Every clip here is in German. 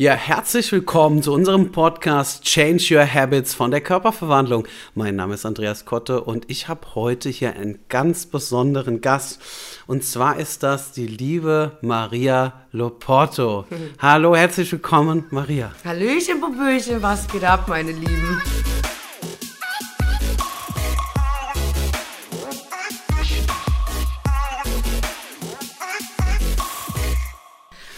Ja, herzlich willkommen zu unserem Podcast Change Your Habits von der Körperverwandlung. Mein Name ist Andreas Kotte und ich habe heute hier einen ganz besonderen Gast. Und zwar ist das die liebe Maria Loporto. Hallo, herzlich willkommen, Maria. Hallöchen, Boböchen, was geht ab, meine Lieben?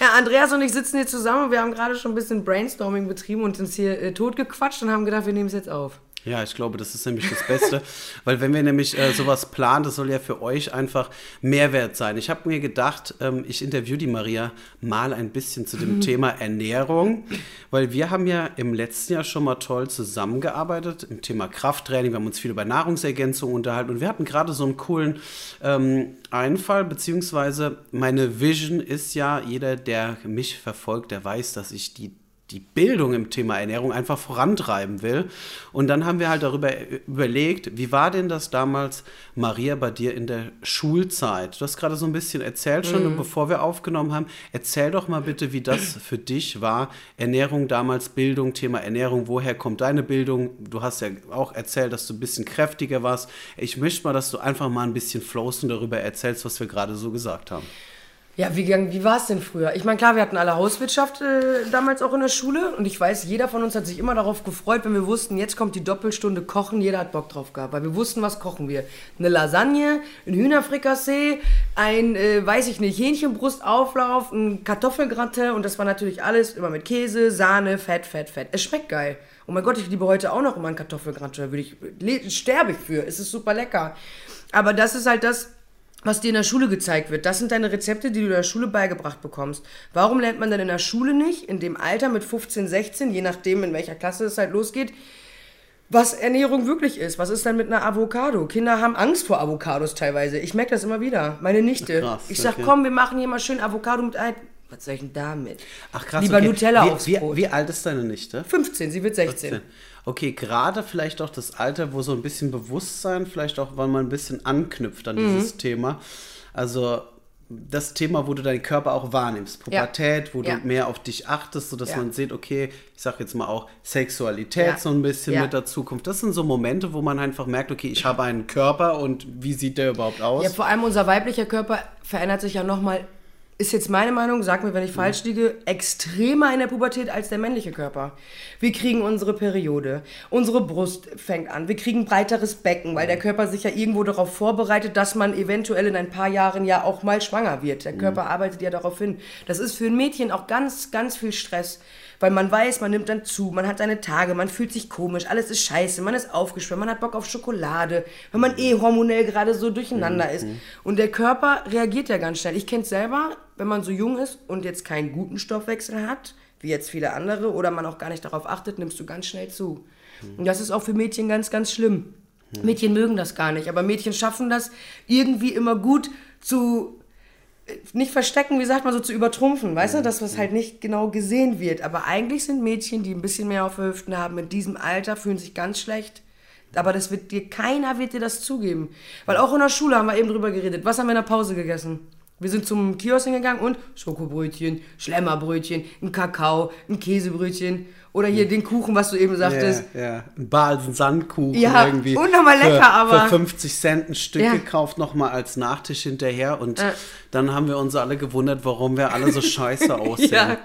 Ja, Andreas und ich sitzen hier zusammen und wir haben gerade schon ein bisschen Brainstorming betrieben und uns hier äh, totgequatscht und haben gedacht, wir nehmen es jetzt auf. Ja, ich glaube, das ist nämlich das Beste, weil wenn wir nämlich äh, sowas planen, das soll ja für euch einfach Mehrwert sein. Ich habe mir gedacht, ähm, ich interview die Maria mal ein bisschen zu dem Thema Ernährung, weil wir haben ja im letzten Jahr schon mal toll zusammengearbeitet im Thema Krafttraining. Wir haben uns viel über Nahrungsergänzung unterhalten und wir hatten gerade so einen coolen ähm, Einfall, beziehungsweise meine Vision ist ja, jeder, der mich verfolgt, der weiß, dass ich die die Bildung im Thema Ernährung einfach vorantreiben will. Und dann haben wir halt darüber überlegt, wie war denn das damals, Maria, bei dir in der Schulzeit? Du hast gerade so ein bisschen erzählt schon, mhm. und bevor wir aufgenommen haben, erzähl doch mal bitte, wie das für dich war. Ernährung damals, Bildung, Thema Ernährung, woher kommt deine Bildung? Du hast ja auch erzählt, dass du ein bisschen kräftiger warst. Ich möchte mal, dass du einfach mal ein bisschen flowst und darüber erzählst, was wir gerade so gesagt haben. Ja, wie, wie war es denn früher? Ich meine, klar, wir hatten alle Hauswirtschaft äh, damals auch in der Schule und ich weiß, jeder von uns hat sich immer darauf gefreut, wenn wir wussten, jetzt kommt die Doppelstunde Kochen, jeder hat Bock drauf gehabt, weil wir wussten, was kochen wir. Eine Lasagne, ein Hühnerfrikassee, ein, äh, weiß ich nicht, Hähnchenbrustauflauf, ein Kartoffelgratin und das war natürlich alles immer mit Käse, Sahne, Fett, Fett, Fett. Es schmeckt geil. Oh mein Gott, ich liebe heute auch noch immer ein Kartoffelgratin, würde ich, sterbe ich für, es ist super lecker. Aber das ist halt das was dir in der Schule gezeigt wird. Das sind deine Rezepte, die du in der Schule beigebracht bekommst. Warum lernt man dann in der Schule nicht, in dem Alter mit 15, 16, je nachdem, in welcher Klasse es halt losgeht, was Ernährung wirklich ist? Was ist dann mit einer Avocado? Kinder haben Angst vor Avocados teilweise. Ich merke das immer wieder. Meine Nichte. Krass, ich sag, okay. komm, wir machen hier mal schön Avocado mit Ei. Was soll ich denn damit? Ach krass. Lieber okay. Nutella wie, aufs wie, Brot. Wie alt ist deine Nichte? 15, sie wird 16. 15 okay, gerade vielleicht auch das Alter, wo so ein bisschen Bewusstsein, vielleicht auch, weil man ein bisschen anknüpft an mhm. dieses Thema. Also das Thema, wo du deinen Körper auch wahrnimmst. Pubertät, ja. wo ja. du mehr auf dich achtest, sodass ja. man sieht, okay, ich sag jetzt mal auch Sexualität so ein bisschen mit der Zukunft. Das sind so Momente, wo man einfach merkt, okay, ich habe einen Körper und wie sieht der überhaupt aus? Ja, vor allem unser weiblicher Körper verändert sich ja nochmal ist jetzt meine Meinung, sag mir, wenn ich mhm. falsch liege, extremer in der Pubertät als der männliche Körper. Wir kriegen unsere Periode, unsere Brust fängt an, wir kriegen breiteres Becken, weil der mhm. Körper sich ja irgendwo darauf vorbereitet, dass man eventuell in ein paar Jahren ja auch mal schwanger wird. Der mhm. Körper arbeitet ja darauf hin. Das ist für ein Mädchen auch ganz, ganz viel Stress weil man weiß, man nimmt dann zu, man hat seine Tage, man fühlt sich komisch, alles ist scheiße, man ist aufgeschwemmt, man hat Bock auf Schokolade, wenn man eh hormonell gerade so durcheinander ist. Und der Körper reagiert ja ganz schnell. Ich kenne es selber, wenn man so jung ist und jetzt keinen guten Stoffwechsel hat, wie jetzt viele andere, oder man auch gar nicht darauf achtet, nimmst du ganz schnell zu. Mhm. Und das ist auch für Mädchen ganz, ganz schlimm. Mhm. Mädchen mögen das gar nicht, aber Mädchen schaffen das irgendwie immer gut zu nicht verstecken, wie sagt man so, zu übertrumpfen, weißt du, mhm. dass was halt nicht genau gesehen wird. Aber eigentlich sind Mädchen, die ein bisschen mehr auf Hüften haben, in diesem Alter, fühlen sich ganz schlecht. Aber das wird dir, keiner wird dir das zugeben. Weil auch in der Schule haben wir eben drüber geredet. Was haben wir in der Pause gegessen? Wir sind zum Kiosk hingegangen und Schokobrötchen, Schlemmerbrötchen, ein Kakao, ein Käsebrötchen oder hier den Kuchen, was du eben sagtest. Ja, ja. ein Balsen-Sandkuchen ja, irgendwie. Und nochmal lecker, für, aber. Für 50 Cent ein Stück ja. gekauft, nochmal als Nachtisch hinterher. Und äh. dann haben wir uns alle gewundert, warum wir alle so scheiße aussehen. ja.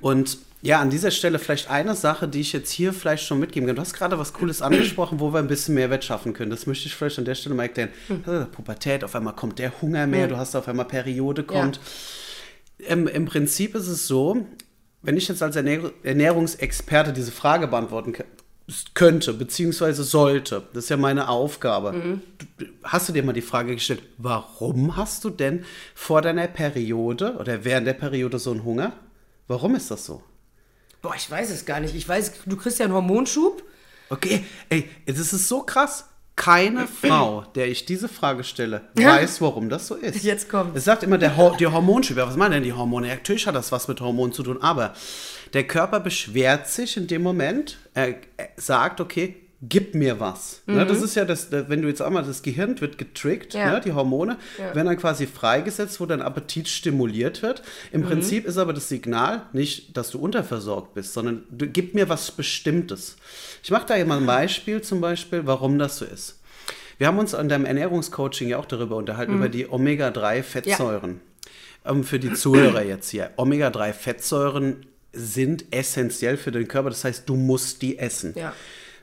Und ja, an dieser Stelle vielleicht eine Sache, die ich jetzt hier vielleicht schon mitgeben kann. Du hast gerade was Cooles angesprochen, wo wir ein bisschen Mehrwert schaffen können. Das möchte ich vielleicht an der Stelle mal erklären. Mhm. Pubertät, auf einmal kommt der Hunger mehr, du hast auf einmal Periode kommt. Ja. Ähm, Im Prinzip ist es so, wenn ich jetzt als Ernähr Ernährungsexperte diese Frage beantworten könnte, beziehungsweise sollte, das ist ja meine Aufgabe, mhm. hast du dir mal die Frage gestellt, warum hast du denn vor deiner Periode oder während der Periode so einen Hunger? Warum ist das so? Boah, ich weiß es gar nicht. Ich weiß, du kriegst ja einen Hormonschub. Okay, ey, das ist so krass. Keine Frau, der ich diese Frage stelle, weiß, warum das so ist. Jetzt kommt. Es sagt immer der Ho die Hormonschub. Was meinen denn die Hormone? Ja, natürlich hat das was mit Hormonen zu tun, aber der Körper beschwert sich in dem Moment. Er sagt, okay, gib mir was. Ne, das ist ja das, wenn du jetzt einmal das Gehirn wird getrickt, Ja. ne, die Hormone Ja. werden dann quasi freigesetzt, wo dein Appetit stimuliert wird. Im Prinzip ist aber das Signal nicht, dass du unterversorgt bist, sondern du gib mir was Bestimmtes. Ich mache da hier mal ein Beispiel zum Beispiel, warum das so ist. Wir haben uns an deinem Ernährungscoaching ja auch darüber unterhalten, über die Omega-3-Fettsäuren. Ähm, für die Zuhörer jetzt hier. Omega-3-Fettsäuren sind essentiell für den Körper, das heißt, du musst die essen Ja.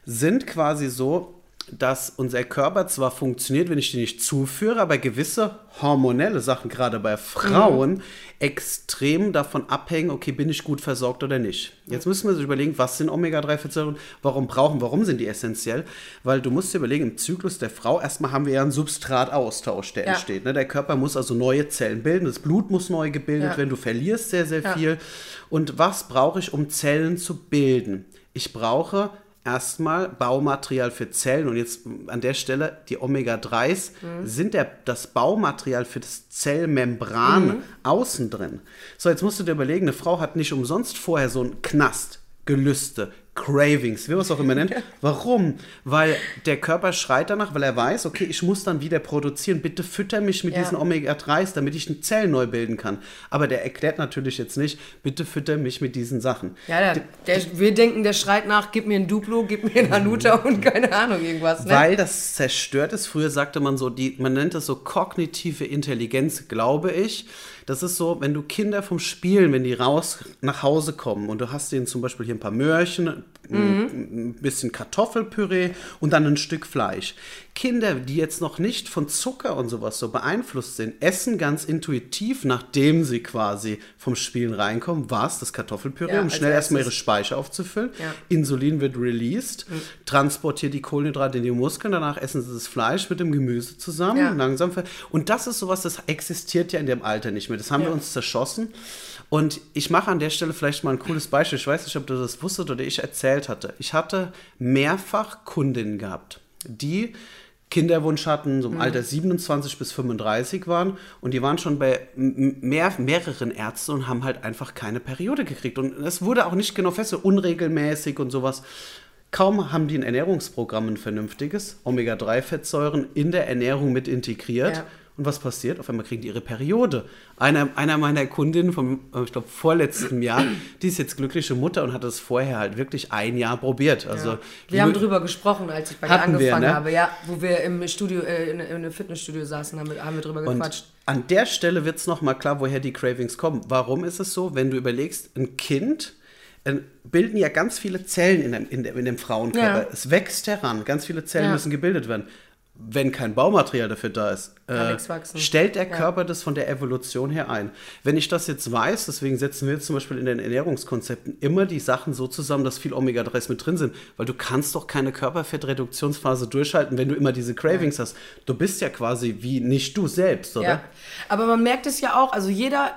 Sind quasi so, dass unser Körper zwar funktioniert, wenn ich die nicht zuführe, aber gewisse hormonelle Sachen, gerade bei Frauen, extrem davon abhängen, okay, bin ich gut versorgt oder nicht. Jetzt müssen wir uns überlegen, was sind Omega-3-Fettsäuren, warum brauchen, warum sind die essentiell? Weil du musst dir überlegen, im Zyklus der Frau, erstmal haben wir ja einen Substrataustausch, der Ja. entsteht. Ne? Der Körper muss also neue Zellen bilden, das Blut muss neu gebildet Ja. werden, du verlierst sehr, sehr Ja. viel. Und was brauche ich, um Zellen zu bilden? Ich brauche erstmal Baumaterial für Zellen und jetzt an der Stelle die Omega-3s Mhm. sind der, das Baumaterial für das Zellmembran Mhm. außen drin. So, jetzt musst du dir überlegen, eine Frau hat nicht umsonst vorher so einen Knast, Gelüste, Cravings, wie man es auch immer nennt. Warum? Weil der Körper schreit danach, weil er weiß, okay, ich muss dann wieder produzieren. Bitte fütter mich mit Ja. diesen Omega-3s, damit ich eine Zelle neu bilden kann. Aber der erklärt natürlich jetzt nicht, bitte fütter mich mit diesen Sachen. Ja, der, der, wir denken, der schreit nach, gib mir ein Duplo, gib mir ein Hanuta und keine Ahnung, irgendwas. Ne? Weil das zerstört ist. Früher sagte man so, die, man nennt das so kognitive Intelligenz, glaube ich. Das ist so, wenn du Kinder vom Spielen, wenn die raus nach Hause kommen und du hast denen zum Beispiel hier ein paar Möhrchen, ein, ein bisschen Kartoffelpüree und dann ein Stück Fleisch. Kinder, die jetzt noch nicht von Zucker und sowas so beeinflusst sind, essen ganz intuitiv, nachdem sie quasi vom Spielen reinkommen, was? Das Kartoffelpüree, Ja, um schnell erstmal ihre. Speicher aufzufüllen. Ja. Insulin wird released, transportiert die Kohlenhydrate in die Muskeln, danach essen sie das Fleisch mit dem Gemüse zusammen, Ja. langsam. Und das ist sowas, das existiert ja in dem Alter nicht mehr. Das haben wir Ja. uns zerschossen. Und ich mache an der Stelle vielleicht mal ein cooles Beispiel. Ich weiß nicht, ob du das wusstest oder ich erzählt hatte. Ich hatte mehrfach Kundinnen gehabt, die Kinderwunsch hatten, so im Alter 27 bis 35 waren und die waren schon bei mehr, mehreren Ärzten und haben halt einfach keine Periode gekriegt. Und es wurde auch nicht genau fest, so unregelmäßig und sowas. Kaum haben die ein Ernährungsprogramm, ein vernünftiges, Omega-3-Fettsäuren in der Ernährung mit integriert. Ja. Und was passiert? Auf einmal kriegen die ihre Periode. Einer, einer meiner Kundinnen vom, äh, ich glaube, vorletzten Jahr, die ist jetzt glückliche Mutter und hat das vorher halt wirklich ein Jahr probiert. Also, Ja. Wir haben drüber gesprochen, als ich bei dir Hatten wir, angefangen ne? habe. Ja, wo wir im Studio, äh, in, in einem Fitnessstudio saßen, haben wir, haben wir drüber Und gequatscht. an der Stelle wird es nochmal klar, woher die Cravings kommen. Warum ist es so, wenn du überlegst, ein Kind äh, bilden ja ganz viele Zellen in dem, in dem, in dem Frauenkörper. Ja. Es wächst heran, ganz viele Zellen Ja. müssen gebildet werden. Wenn kein Baumaterial dafür da ist, äh, stellt der Ja. Körper das von der Evolution her ein. Wenn ich das jetzt weiß, deswegen setzen wir jetzt zum Beispiel in den Ernährungskonzepten immer die Sachen so zusammen, dass viel Omega-3s mit drin sind, weil du kannst doch keine Körperfettreduktionsphase durchhalten, wenn du immer diese Cravings hast. Du bist ja quasi wie nicht du selbst, oder? Ja. Aber man merkt es ja auch, also jeder,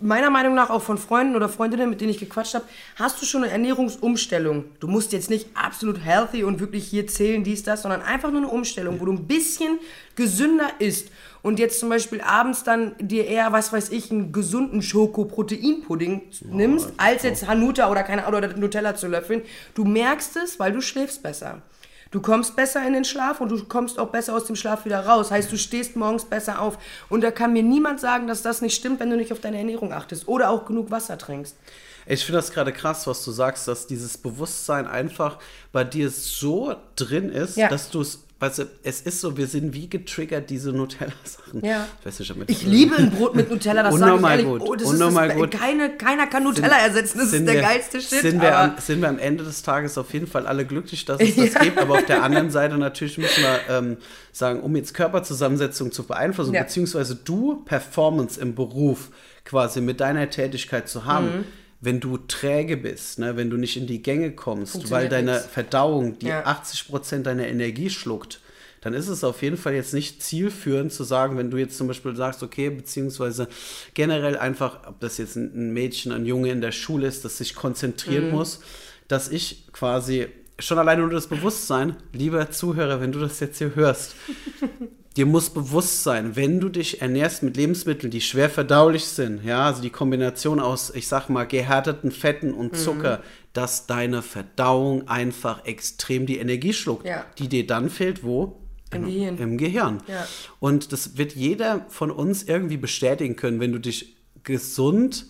meiner Meinung nach auch von Freunden oder Freundinnen, mit denen ich gequatscht habe, hast du schon eine Ernährungsumstellung. Du musst jetzt nicht absolut healthy und wirklich hier zählen, dies, das, sondern einfach nur eine Umstellung, wo du ein bisschen gesünder isst. Und jetzt zum Beispiel abends dann dir eher, was weiß ich, einen gesunden Schoko-Proteinpudding nimmst, als jetzt Hanuta oder keine Ahnung, oder Nutella zu löffeln. Du merkst es, weil du schläfst besser. Du kommst besser in den Schlaf und du kommst auch besser aus dem Schlaf wieder raus. Heißt, du stehst morgens besser auf. Und da kann mir niemand sagen, dass das nicht stimmt, wenn du nicht auf deine Ernährung achtest oder auch genug Wasser trinkst. Ich finde das gerade krass, was du sagst, dass dieses Bewusstsein einfach bei dir so drin ist, Ja. dass du es, weißt du, es ist so, wir sind wie getriggert, diese Nutella-Sachen. Ja. Ich weiß nicht, ob Ich liebe ein Brot mit Nutella, das sage ich ehrlich. gut, Oh, das unnormal ist das, gut. Keine, keiner kann Nutella ersetzen, das sind ist der wir- geilste Shit. Sind wir, am, sind wir am Ende des Tages auf jeden Fall alle glücklich, dass es das gibt. Aber auf der anderen Seite natürlich müssen wir ähm, sagen, um jetzt Körperzusammensetzung zu beeinflussen, Ja. beziehungsweise du Performance im Beruf quasi mit deiner Tätigkeit zu haben. Mhm. Wenn du träge bist, ne, wenn du nicht in die Gänge kommst, weil deine nix. Verdauung die Ja. 80% deiner Energie schluckt, dann ist es auf jeden Fall jetzt nicht zielführend zu sagen, wenn du jetzt zum Beispiel sagst, okay, beziehungsweise generell einfach, ob das jetzt ein Mädchen, ein Junge in der Schule ist, das sich konzentrieren muss, dass ich quasi schon alleine nur das Bewusstsein, lieber Zuhörer, wenn du das jetzt hier hörst, dir muss bewusst sein, wenn du dich ernährst mit Lebensmitteln, die schwer verdaulich sind, ja, also die Kombination aus, ich sag mal, gehärteten Fetten und Zucker, dass deine Verdauung einfach extrem die Energie schluckt, Ja. die dir dann fehlt, wo? Im Gehirn. Im Gehirn. Ja. Und das wird jeder von uns irgendwie bestätigen können, wenn du dich gesund,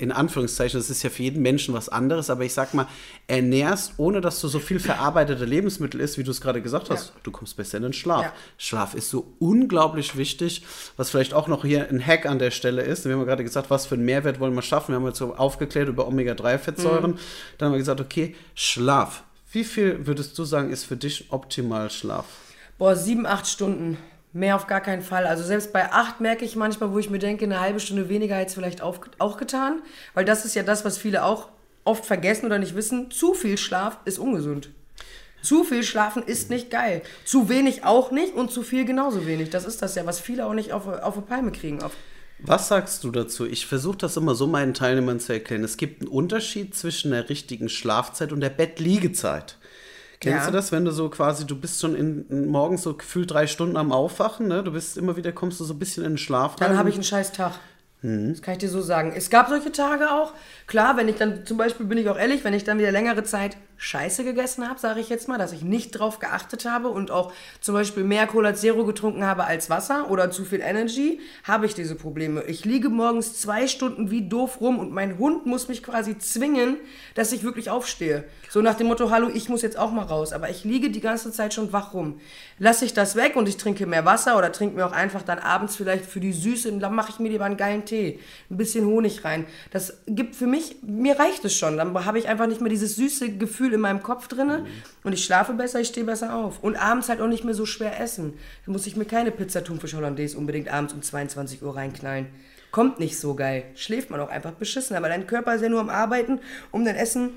in Anführungszeichen, das ist ja für jeden Menschen was anderes, aber ich sag mal, ernährst, ohne dass du so viel verarbeitete Lebensmittel isst, wie du es gerade gesagt hast, Ja. du kommst besser in den Schlaf. Ja. Schlaf ist so unglaublich wichtig, was vielleicht auch noch hier ein Hack an der Stelle ist. Wir haben ja gerade gesagt, was für einen Mehrwert wollen wir schaffen. Wir haben jetzt so aufgeklärt über Omega-3-Fettsäuren. Dann haben wir gesagt, okay, Schlaf. Wie viel würdest du sagen, ist für dich optimal Schlaf? Boah, sieben, acht Stunden. Mehr auf gar keinen Fall. Also selbst bei acht merke ich manchmal, wo ich mir denke, eine halbe Stunde weniger hätte es vielleicht auf, auch getan. Weil das ist ja das, was viele auch oft vergessen oder nicht wissen. Zu viel Schlaf ist ungesund. Zu viel schlafen ist nicht geil. Zu wenig auch nicht und zu viel genauso wenig. Das ist das ja, was viele auch nicht auf, auf eine Palme kriegen. Auf, Was sagst du dazu? Ich versuche das immer so meinen Teilnehmern zu erklären. Es gibt einen Unterschied zwischen der richtigen Schlafzeit und der Bettliegezeit. Kennst Ja. du das, wenn du so quasi, du bist schon in, in morgens so gefühlt drei Stunden am Aufwachen, ne? Du bist immer wieder, kommst du so ein bisschen in den Schlaf Dann rein. habe ich einen scheiß Tag. Das kann ich dir so sagen. Es gab solche Tage auch. Klar, wenn ich dann, zum Beispiel bin ich auch ehrlich, wenn ich dann wieder längere Zeit Scheiße gegessen habe, sage ich jetzt mal, dass ich nicht drauf geachtet habe und auch zum Beispiel mehr Cola Zero getrunken habe als Wasser oder zu viel Energy, habe ich diese Probleme. Ich liege morgens zwei Stunden wie doof rum und mein Hund muss mich quasi zwingen, dass ich wirklich aufstehe. So nach dem Motto, hallo, ich muss jetzt auch mal raus. Aber ich liege die ganze Zeit schon wach rum. Lasse ich das weg und ich trinke mehr Wasser oder trinke mir auch einfach dann abends vielleicht für die Süße, dann mache ich mir lieber einen geilen Tee, ein bisschen Honig rein. Das gibt für mich, mir reicht es schon. Dann habe ich einfach nicht mehr dieses süße Gefühl in meinem Kopf drinne und ich schlafe besser, ich stehe besser auf. Und abends halt auch nicht mehr so schwer essen. Da muss ich mir keine Pizza Thunfisch Hollandaise unbedingt abends um 22 Uhr reinknallen. Kommt nicht so geil. Schläft man auch einfach beschissen. Aber dein Körper ist ja nur am Arbeiten, um dein Essen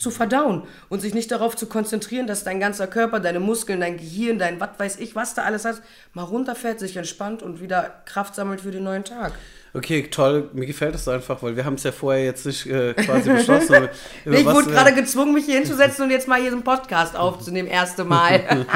zu verdauen und sich nicht darauf zu konzentrieren, dass dein ganzer Körper, deine Muskeln, dein Gehirn, dein was weiß ich, was da alles hat, mal runterfährt, sich entspannt und wieder Kraft sammelt für den neuen Tag. Okay, toll. Mir gefällt das einfach, weil wir haben es ja vorher jetzt nicht äh, quasi beschlossen. ich wurde gerade gezwungen, mich hier hinzusetzen und jetzt mal hier so einen Podcast aufzunehmen, erste Mal.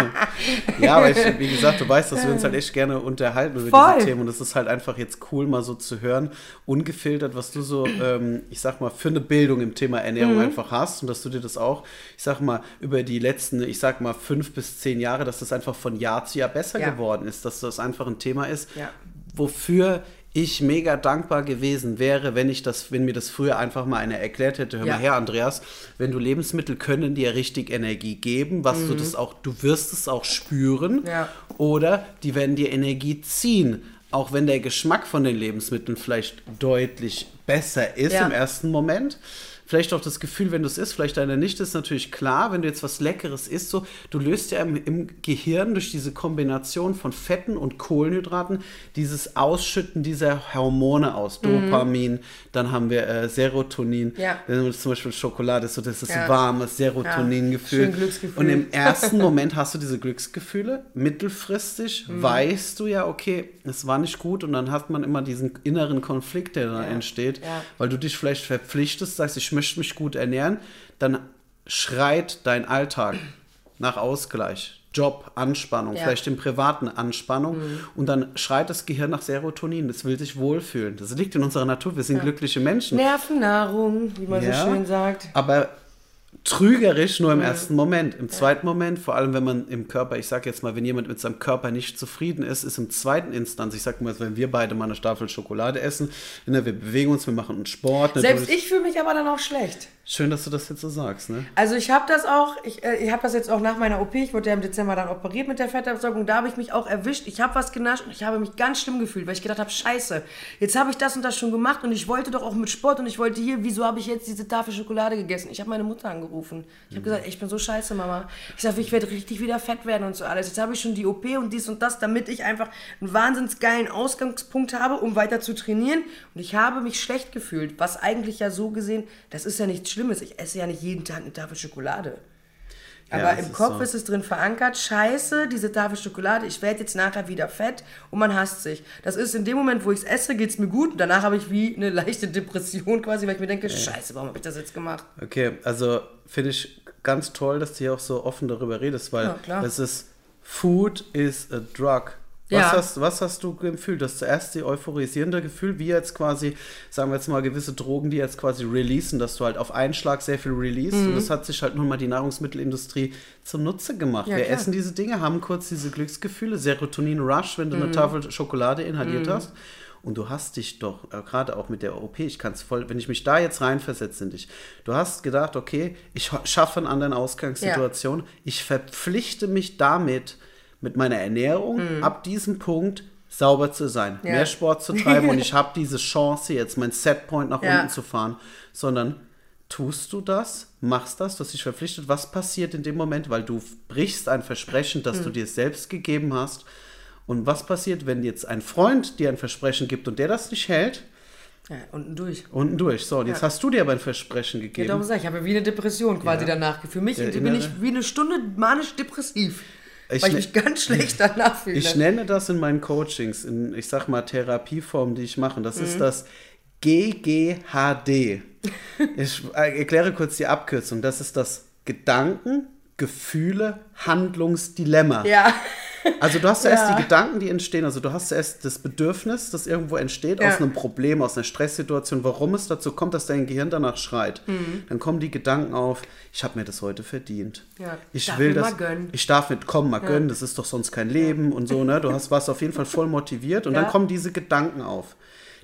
Ja, aber ich, wie gesagt, du weißt, dass wir uns halt echt gerne unterhalten über Voll. diese Themen und es ist halt einfach jetzt cool, mal so zu hören, ungefiltert, was du so, ähm, ich sag mal, für eine Bildung im Thema Ernährung Mhm. einfach hast und dass du dir das auch, ich sag mal, über die letzten, ich sag mal, fünf bis zehn Jahre, dass das einfach von Jahr zu Jahr besser Ja. geworden ist, dass das einfach ein Thema ist, Ja. wofür ich mega dankbar gewesen wäre, wenn ich das, wenn mir das früher einfach mal einer erklärt hätte. Hör Ja. mal her, Andreas, wenn du Lebensmittel können dir richtig Energie geben, was du das auch, du wirst es auch spüren, Mhm. Ja. oder die werden dir Energie ziehen. Auch wenn der Geschmack von den Lebensmitteln vielleicht deutlich besser ist Ja. im ersten Moment. Vielleicht auch das Gefühl, wenn du es isst, vielleicht einer nicht, ist natürlich klar, wenn du jetzt was Leckeres isst, so, du löst ja im, im Gehirn durch diese Kombination von Fetten und Kohlenhydraten dieses Ausschütten dieser Hormone aus. Dopamin, dann haben wir äh, Serotonin, Mhm. Ja. Wenn du zum Beispiel Schokolade ist so das ist Ja. warmes Serotonin-Gefühl. Glücksgefühl. Und im ersten Moment hast du diese Glücksgefühle. Mittelfristig Mhm. weißt du ja, okay, es war nicht gut. Und dann hat man immer diesen inneren Konflikt, der da Ja. entsteht, Ja. weil du dich vielleicht verpflichtest, sagst, ich möchte mich gut ernähren. Dann schreit dein Alltag nach Ausgleich. Job, Anspannung, Ja. vielleicht im privaten Anspannung. Und dann schreit das Gehirn nach Serotonin. Das will sich wohlfühlen. Das liegt in unserer Natur. Wir sind glückliche Menschen. Nervennahrung, wie man Ja. so schön sagt. Aber trügerisch nur im ersten Moment. Im zweiten Moment, vor allem wenn man im Körper, ich sag jetzt mal, wenn jemand mit seinem Körper nicht zufrieden ist, ist im zweiten Instanz, ich sag mal, wenn wir beide mal eine Staffel Schokolade essen, ne, wir bewegen uns, wir machen einen Sport. Ne, Selbst ich fühle mich aber dann auch schlecht. Schön, dass du das jetzt so sagst, ne? Also ich habe das auch, ich, äh, ich habe das jetzt auch nach meiner OP, ich wurde ja im Dezember dann operiert mit der Fettabsaugung, da habe ich mich auch erwischt, ich habe was genascht und ich habe mich ganz schlimm gefühlt, weil ich gedacht habe, scheiße, jetzt habe ich das und das schon gemacht und ich wollte doch auch mit Sport und ich wollte hier, wieso habe ich jetzt diese Tafel Schokolade gegessen? Ich habe meine Mutter angerufen. Ich habe gesagt, ey, ich bin so scheiße, Mama. Ich sage, ich werde richtig wieder fett werden und so alles. Jetzt habe ich schon die OP und dies und das, damit ich einfach einen wahnsinns geilen Ausgangspunkt habe, um weiter zu trainieren. Und ich habe mich schlecht gefühlt, was eigentlich ja so gesehen, das ist ja nichts Schlimmes. Ich esse ja nicht jeden Tag eine Tafel Schokolade. Ja, Aber es im ist Kopf so. ist es drin verankert, scheiße, diese Tafel Schokolade, ich werde jetzt nachher wieder fett und man hasst sich. Das ist in dem Moment, wo ich es esse, geht es mir gut und danach habe ich wie eine leichte Depression quasi, weil ich mir denke, scheiße, warum habe ich das jetzt gemacht? Okay, also finde ich ganz toll, dass du hier auch so offen darüber redest, weil Ja, es ist Food is a drug. Was, Ja. hast, was hast du gefühlt? Das zuerst die euphorisierende Gefühl, wie jetzt quasi, sagen wir jetzt mal, gewisse Drogen, die jetzt quasi releasen, dass du halt auf einen Schlag sehr viel release. Mhm. Und das hat sich halt nun mal die Nahrungsmittelindustrie zunutze gemacht. Ja, Wir klar. essen diese Dinge, haben kurz diese Glücksgefühle, Serotonin-Rush, wenn du Mhm. eine Tafel Schokolade inhaliert hast. Und du hast dich doch, äh, gerade auch mit der OP, ich kann es voll, wenn ich mich da jetzt reinversetze in dich, du hast gedacht, okay, ich schaffe eine andere Ausgangssituation, ich verpflichte mich damit, mit meiner Ernährung ab diesem Punkt sauber zu sein, Mhm. Ja. mehr Sport zu treiben und ich habe diese Chance jetzt, mein Setpoint nach Ja. unten zu fahren, sondern tust du das, machst das, du hast dich verpflichtet, was passiert in dem Moment, weil du brichst ein Versprechen, das Mhm. du dir selbst gegeben hast und was passiert, wenn jetzt ein Freund dir ein Versprechen gibt und der das nicht hält, Ja, unten durch. unten durch. So, und jetzt Ja. hast du dir aber ein Versprechen Ja, gegeben. darum sag ich, ich habe wie eine Depression quasi Ja. danach. Für mich bin ich wie eine Stunde manisch depressiv. Ich weil ich ne- mich ganz schlecht danach fühle. Ich nenne das in meinen Coachings, in, ich sag mal, Therapieformen, die ich mache. Das Mhm. ist das GGHD. ich äh, erkläre kurz die Abkürzung. Das ist das Gedanken, Gefühle, Handlungsdilemma. ja. Also du hast zuerst Ja. die Gedanken, die entstehen. Also du hast zuerst das Bedürfnis, das irgendwo entsteht Ja. aus einem Problem, aus einer Stresssituation, warum es dazu kommt, dass dein Gehirn danach schreit. Dann kommen die Gedanken auf, ich habe mir das heute verdient. Mhm. Ja. Ich Darf will das. Ich darf mit kommen, mal gönnen, das ist doch sonst kein Leben und so, ne? Du hast warst auf jeden Fall voll motiviert und dann kommen diese Gedanken auf.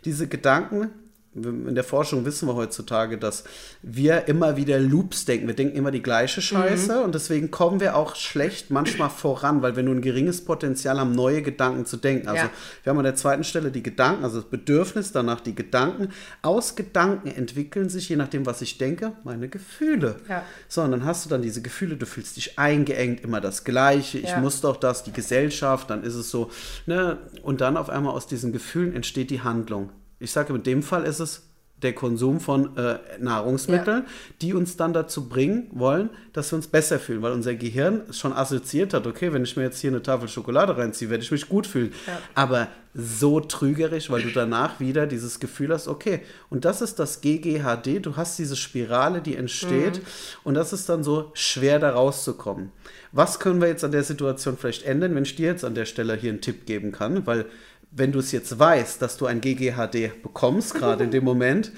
Diese Gedanken, in der Forschung wissen wir heutzutage, dass wir immer wieder Loops denken. Wir denken immer die gleiche Scheiße Mhm. und deswegen kommen wir auch schlecht manchmal voran, weil wir nur ein geringes Potenzial haben, neue Gedanken zu denken. Also Ja. wir haben an der zweiten Stelle die Gedanken, also das Bedürfnis, danach die Gedanken. Aus Gedanken entwickeln sich, je nachdem, was ich denke, meine Gefühle. Ja. So, und dann hast du dann diese Gefühle, du fühlst dich eingeengt, immer das Gleiche, ich Ja. muss doch das, die Gesellschaft, dann ist es so, ne? Und dann auf einmal aus diesen Gefühlen entsteht die Handlung. Ich sage, in dem Fall ist es der Konsum von äh, Nahrungsmitteln, die uns dann dazu bringen wollen, dass wir uns besser fühlen, weil unser Gehirn schon assoziiert hat, okay, wenn ich mir jetzt hier eine Tafel Schokolade reinziehe, werde ich mich gut fühlen. Ja. Aber so trügerisch, weil du danach wieder dieses Gefühl hast, okay, und das ist das GGHD, du hast diese Spirale, die entsteht und das ist dann so schwer da rauszukommen. Was können wir jetzt an der Situation vielleicht ändern, wenn ich dir jetzt an der Stelle hier einen Tipp geben kann, weil wenn du es jetzt weißt, dass du ein GGHD bekommst, gerade in dem Moment,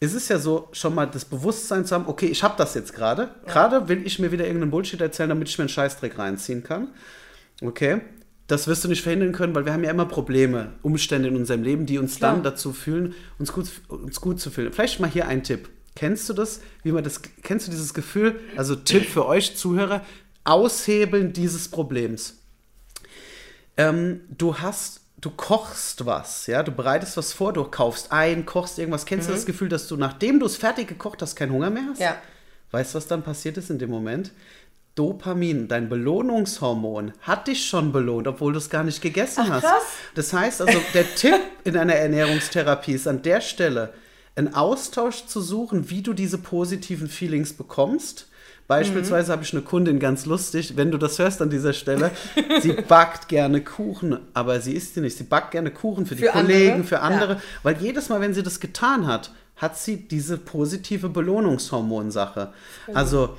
ist es ja so, schon mal das Bewusstsein zu haben, okay, ich habe das jetzt gerade. Gerade will ich mir wieder irgendeinen Bullshit erzählen, damit ich mir einen Scheißdreck reinziehen kann. Okay? Das wirst du nicht verhindern können, weil wir haben ja immer Probleme, Umstände in unserem Leben, die uns dann Klar. dazu fühlen, uns gut, uns gut zu fühlen. Vielleicht mal hier ein Tipp. Kennst du das? Wie man das, kennst du dieses Gefühl? Also Tipp für euch Zuhörer, Aushebeln dieses Problems. Ähm, du hast, du kochst was, ja, du bereitest was vor, du kaufst ein, kochst irgendwas. Kennst du das Gefühl, dass du, nachdem du es fertig gekocht hast, keinen Hunger mehr hast? Ja. Weißt du, was dann passiert ist in dem Moment? Dopamin, dein Belohnungshormon, hat dich schon belohnt, obwohl du es gar nicht gegessen Ach, hast. krass. Das heißt also, der Tipp in einer Ernährungstherapie ist an der Stelle, einen Austausch zu suchen, wie du diese positiven Feelings bekommst. Beispielsweise habe ich eine Kundin, ganz lustig, wenn du das hörst an dieser Stelle, sie backt gerne Kuchen, aber sie isst sie nicht. Sie backt gerne Kuchen für die Für Kollegen, andere? für andere, weil jedes Mal, wenn sie das getan hat, hat sie diese positive Belohnungshormonsache. Also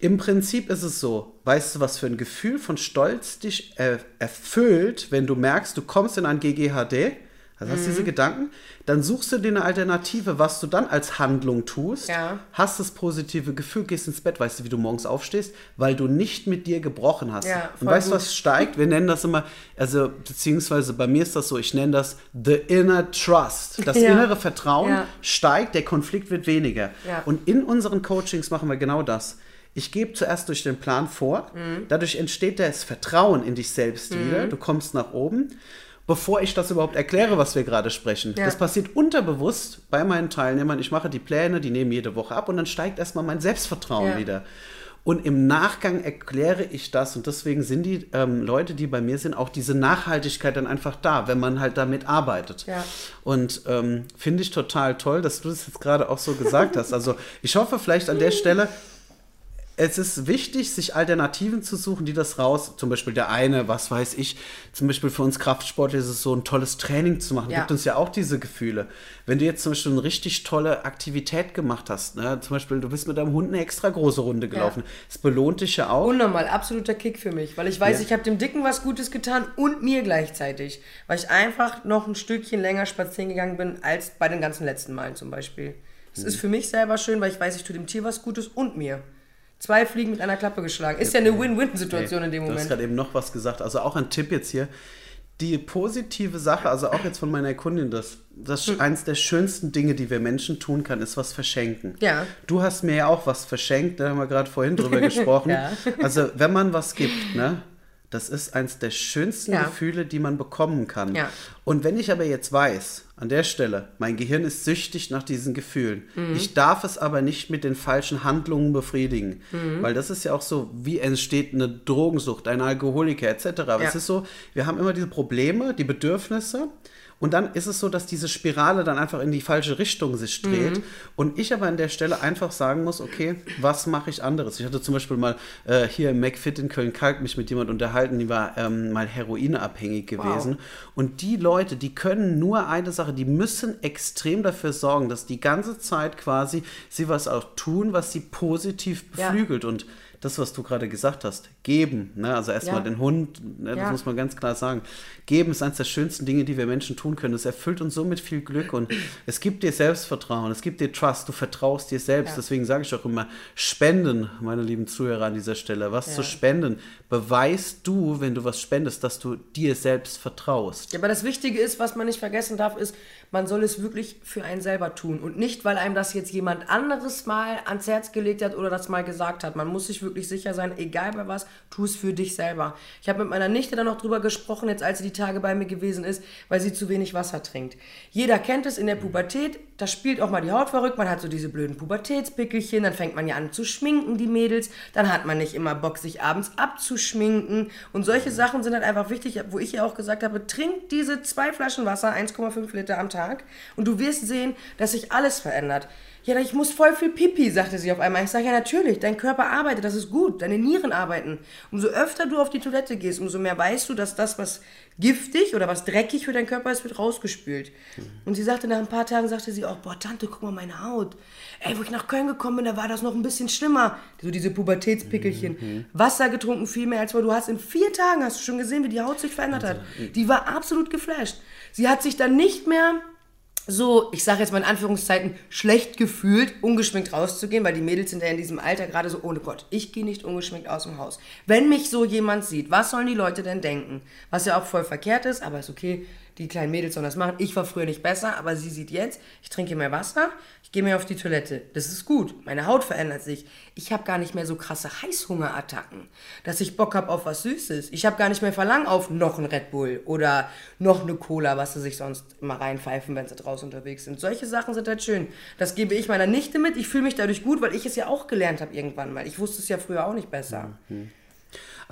im Prinzip ist es so, weißt du, was für ein Gefühl von Stolz dich erfüllt, wenn du merkst, du kommst in ein GGHD, also hast Mhm. diese Gedanken, dann suchst du dir eine Alternative, was du dann als Handlung tust, Ja. hast das positive Gefühl, gehst ins Bett, weißt du, wie du morgens aufstehst, weil du nicht mit dir gebrochen hast. Ja, Und weißt du, was steigt? Wir nennen das immer, also beziehungsweise bei mir ist das so, ich nenne das the inner trust. Das Ja. innere Vertrauen steigt, der Konflikt wird weniger. Und in unseren Coachings machen wir genau das. Ich gebe zuerst durch den Plan vor, Mhm. dadurch entsteht das Vertrauen in dich selbst wieder, du kommst nach oben. Bevor ich das überhaupt erkläre, was wir gerade sprechen. Ja. Das passiert unterbewusst bei meinen Teilnehmern. Ich mache die Pläne, die nehmen jede Woche ab und dann steigt erstmal mein Selbstvertrauen Ja. wieder. Und im Nachgang erkläre ich das und deswegen sind die ähm, Leute, die bei mir sind, auch diese Nachhaltigkeit dann einfach da, wenn man halt damit arbeitet. Ja. Und ähm, finde ich total toll, dass du das jetzt gerade auch so gesagt hast. Also ich hoffe vielleicht an der Stelle, es ist wichtig, sich Alternativen zu suchen, die das raus, zum Beispiel der eine, was weiß ich, zum Beispiel für uns Kraftsportler ist es so ein tolles Training zu machen, Ja. gibt uns ja auch diese Gefühle. Wenn du jetzt zum Beispiel eine richtig tolle Aktivität gemacht hast, ne? zum Beispiel du bist mit deinem Hund eine extra große Runde gelaufen, es belohnt dich ja auch. Unnormal, absoluter Kick für mich, weil ich weiß, Ja. ich habe dem Dicken was Gutes getan und mir gleichzeitig, weil ich einfach noch ein Stückchen länger spazieren gegangen bin als bei den ganzen letzten Malen zum Beispiel. Es Hm. ist für mich selber schön, weil ich weiß, ich tue dem Tier was Gutes und mir. Zwei Fliegen mit einer Klappe geschlagen. Ist ja eine Win-Win-Situation in dem Du hast Moment. gerade eben noch was gesagt. Also auch ein Tipp jetzt hier. Die positive Sache, also auch jetzt von meiner Kundin, das, das Hm. eins der schönsten Dinge, die wir Menschen tun kann, ist was verschenken. Ja. Du hast mir ja auch was verschenkt, da haben wir gerade vorhin drüber gesprochen. Ja. Also wenn man was gibt, ne, das ist eins der schönsten Ja. Gefühle, die man bekommen kann. Ja. Und wenn ich aber jetzt weiß, an der Stelle, mein Gehirn ist süchtig nach diesen Gefühlen. Mhm. Ich darf es aber nicht mit den falschen Handlungen befriedigen. Mhm. Weil das ist ja auch so, wie entsteht eine Drogensucht, ein Alkoholiker etc. Aber Ja. es ist so, wir haben immer diese Probleme, die Bedürfnisse. Und dann ist es so, dass diese Spirale dann einfach in die falsche Richtung sich dreht. Mhm. Und ich aber an der Stelle einfach sagen muss, okay, was mache ich anderes? Ich hatte zum Beispiel mal äh, hier im McFit in Köln-Kalk mich mit jemand unterhalten, die war ähm, mal heroinabhängig gewesen. Und die Leute, die können nur eine Sache, die müssen extrem dafür sorgen, dass die ganze Zeit quasi sie was auch tun, was sie positiv Ja. beflügelt. Und das, was du gerade gesagt hast, geben, ne? also erstmal Ja. den Hund, ne? das Ja. muss man ganz klar sagen. Geben ist eines der schönsten Dinge, die wir Menschen tun können. Es erfüllt uns so mit viel Glück und es gibt dir Selbstvertrauen, es gibt dir Trust, du vertraust dir selbst. Ja. Deswegen sage ich auch immer, spenden, meine lieben Zuhörer an dieser Stelle, was zu spenden, beweist du, wenn du was spendest, dass du dir selbst vertraust. Ja, aber das Wichtige ist, was man nicht vergessen darf, ist, man soll es wirklich für einen selber tun und nicht, weil einem das jetzt jemand anderes mal ans Herz gelegt hat oder das mal gesagt hat. Man muss sich wirklich sicher sein, egal bei was, tu es für dich selber. Ich habe mit meiner Nichte dann noch drüber gesprochen, jetzt als sie die Tage bei mir gewesen ist, weil sie zu wenig Wasser trinkt. Jeder kennt es in der Pubertät, da spielt auch mal die Haut verrückt, man hat so diese blöden Pubertätspickelchen, dann fängt man ja an zu schminken, die Mädels, dann hat man nicht immer Bock, sich abends abzuschminken und solche Sachen sind halt einfach wichtig, wo ich ja auch gesagt habe, trink diese zwei Flaschen Wasser, 1,5 Liter am Tag und du wirst sehen, dass sich alles verändert. Ja, ich muss voll viel Pipi, sagte sie auf einmal. Ich sage, ja natürlich, dein Körper arbeitet, das ist gut, deine Nieren arbeiten. Umso öfter du auf die Toilette gehst, umso mehr weißt du, dass das, was giftig oder was dreckig für deinen Körper ist, wird rausgespült. Und sie sagte, nach ein paar Tagen sagte sie auch, boah, Tante, guck mal meine Haut. Ey, wo ich nach Köln gekommen bin, da war das noch ein bisschen schlimmer. So diese Pubertätspickelchen. Wasser getrunken viel mehr als weil du hast. In vier Tagen hast du schon gesehen, wie die Haut sich verändert hat. Die war absolut geflasht. Sie hat sich dann nicht mehr so, ich sage jetzt mal in Anführungszeiten, schlecht gefühlt, ungeschminkt rauszugehen, weil die Mädels sind ja in diesem Alter gerade so, ohne Gott, ich gehe nicht ungeschminkt aus dem Haus. Wenn mich so jemand sieht, was sollen die Leute denn denken? Was ja auch voll verkehrt ist, aber ist okay, die kleinen Mädels sollen das machen. Ich war früher nicht besser, aber sie sieht jetzt, ich trinke mehr Wasser, ich gehe mehr auf die Toilette. Das ist gut, meine Haut verändert sich. Ich habe gar nicht mehr so krasse Heißhungerattacken, dass ich Bock habe auf was Süßes. Ich habe gar nicht mehr Verlangen auf noch ein Red Bull oder noch eine Cola, was sie sich sonst immer reinpfeifen, wenn sie draußen unterwegs sind. Solche Sachen sind halt schön. Das gebe ich meiner Nichte mit. Ich fühle mich dadurch gut, weil ich es ja auch gelernt habe irgendwann mal. Ich wusste es ja früher auch nicht besser.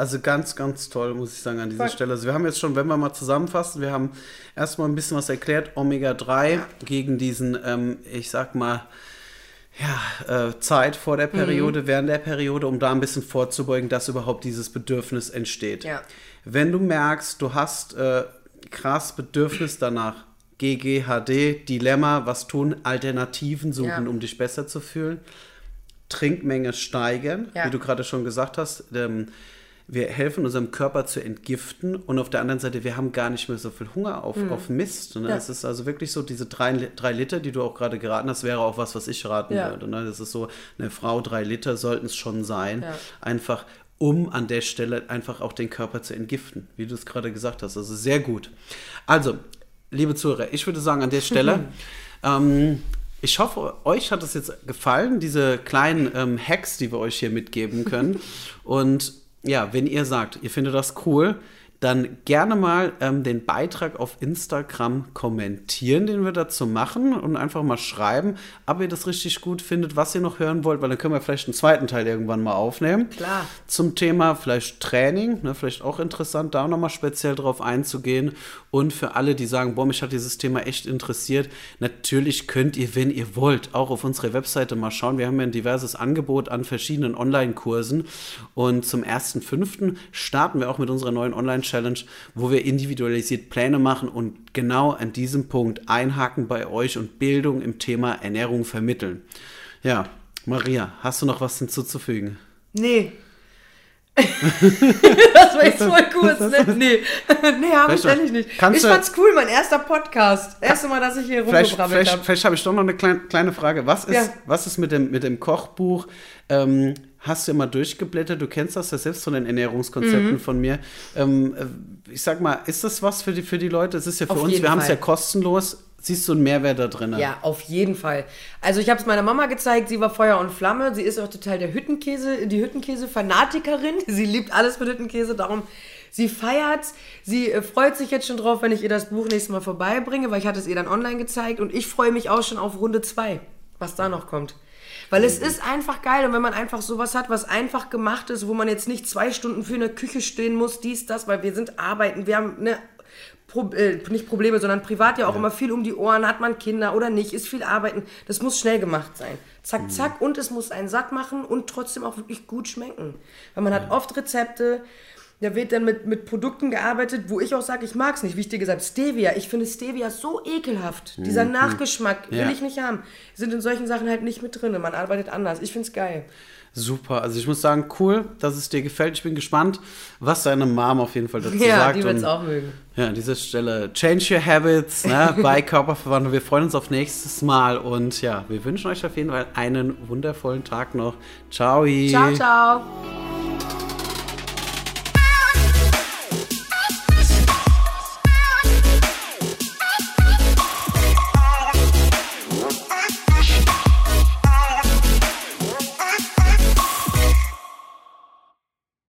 Also ganz, ganz toll, muss ich sagen, an dieser Voll. Stelle. Also wir haben jetzt schon, wenn wir mal zusammenfassen, wir haben erstmal ein bisschen was erklärt, Omega-3 gegen diesen, ähm, ich sag mal, ja, äh, Zeit vor Mhm. der Periode, während der Periode, um da ein bisschen vorzubeugen, dass überhaupt dieses Bedürfnis entsteht. Ja. Wenn du merkst, du hast äh, krass Bedürfnis danach, GGHD, Dilemma, was tun, Alternativen suchen, Ja. um dich besser zu fühlen, Trinkmenge steigern, Ja. wie du gerade schon gesagt hast. Ähm, wir helfen unserem Körper zu entgiften und auf der anderen Seite, wir haben gar nicht mehr so viel Hunger auf, auf Mist. Ne? Mhm. Ja. Es ist also wirklich so, diese drei, drei Liter, die du auch gerade geraten hast, wäre auch was, was ich raten Ja. würde. Ne? Das ist so, eine Frau, drei Liter sollten es schon sein. Ja. Einfach um an der Stelle einfach auch den Körper zu entgiften, wie du es gerade gesagt hast. Also sehr gut. Also, liebe Zuhörer, ich würde sagen, an der Stelle, ähm, ich hoffe, euch hat es jetzt gefallen, diese kleinen ähm, Hacks, die wir euch hier mitgeben können. Und ja, wenn ihr sagt, ihr findet das cool, dann gerne mal ähm, den Beitrag auf Instagram kommentieren, den wir dazu machen und einfach mal schreiben, ob ihr das richtig gut findet, was ihr noch hören wollt, weil dann können wir vielleicht einen zweiten Teil irgendwann mal aufnehmen. Klar. Zum Thema vielleicht Training, ne, vielleicht auch interessant, da nochmal speziell drauf einzugehen. Und für alle, die sagen, boah, mich hat dieses Thema echt interessiert, natürlich könnt ihr, wenn ihr wollt, auch auf unsere Webseite mal schauen. Wir haben ja ein diverses Angebot an verschiedenen Online-Kursen. Und zum 1.5. starten wir auch mit unserer neuen Online-Challenge, wo wir individualisiert Pläne machen und genau an diesem Punkt einhaken bei euch und Bildung im Thema Ernährung vermitteln. Ja, Maria, hast du noch was hinzuzufügen? Nee. das war jetzt voll kurz, ne? Nee, nee habe ich ehrlich nicht. Ich fand's cool, mein erster Podcast. Erste Mal, dass ich hier Vielleicht, rumgebrabbelt vielleicht, habe. vielleicht habe ich doch noch eine kleine, kleine Frage. Was ist, Ja. was ist mit, dem, mit dem Kochbuch? Ähm, hast du immer durchgeblättert? Du kennst das ja selbst von den Ernährungskonzepten Mhm. von mir. Ähm, äh, ich sag mal, ist das was für die, für die Leute? Es ist ja für Auf uns, wir haben es ja kostenlos. Siehst du einen Mehrwert da drin? Ja, auf jeden Fall. Also ich habe es meiner Mama gezeigt, sie war Feuer und Flamme. Sie ist auch total der Hüttenkäse, die Hüttenkäse-Fanatikerin. Sie liebt alles mit Hüttenkäse, darum sie feiert's. Sie äh, freut sich jetzt schon drauf, wenn ich ihr das Buch nächstes Mal vorbeibringe, weil ich hatte es ihr dann online gezeigt und ich freue mich auch schon auf Runde 2, was da noch kommt. Weil es ist einfach geil und wenn man einfach sowas hat, was einfach gemacht ist, wo man jetzt nicht zwei Stunden für eine Küche stehen muss, dies, das, weil wir sind arbeiten, wir haben eine Pro, äh, nicht Probleme, sondern privat ja auch immer viel um die Ohren, hat man Kinder oder nicht, ist viel arbeiten. Das muss schnell gemacht sein. Zack, zack, und es muss einen satt machen und trotzdem auch wirklich gut schmecken. Weil man hat oft Rezepte, da wird dann mit, mit Produkten gearbeitet, wo ich auch sage, ich mag es nicht. Wie ich dir gesagt habe, Stevia. Ich finde Stevia so ekelhaft. Dieser Nachgeschmack will Ja. ich nicht haben. Sind in solchen Sachen halt nicht mit drin. Man arbeitet anders. Ich finde es geil. Super. Also ich muss sagen, cool, dass es dir gefällt. Ich bin gespannt, was deine Mom auf jeden Fall dazu Ja, sagt. die wird es auch mögen. Ja, an dieser Stelle change your habits ne, bei Körperverwandlung. Wir freuen uns auf nächstes Mal und ja, wir wünschen euch auf jeden Fall einen wundervollen Tag noch. Ciao. Ciao, ciao.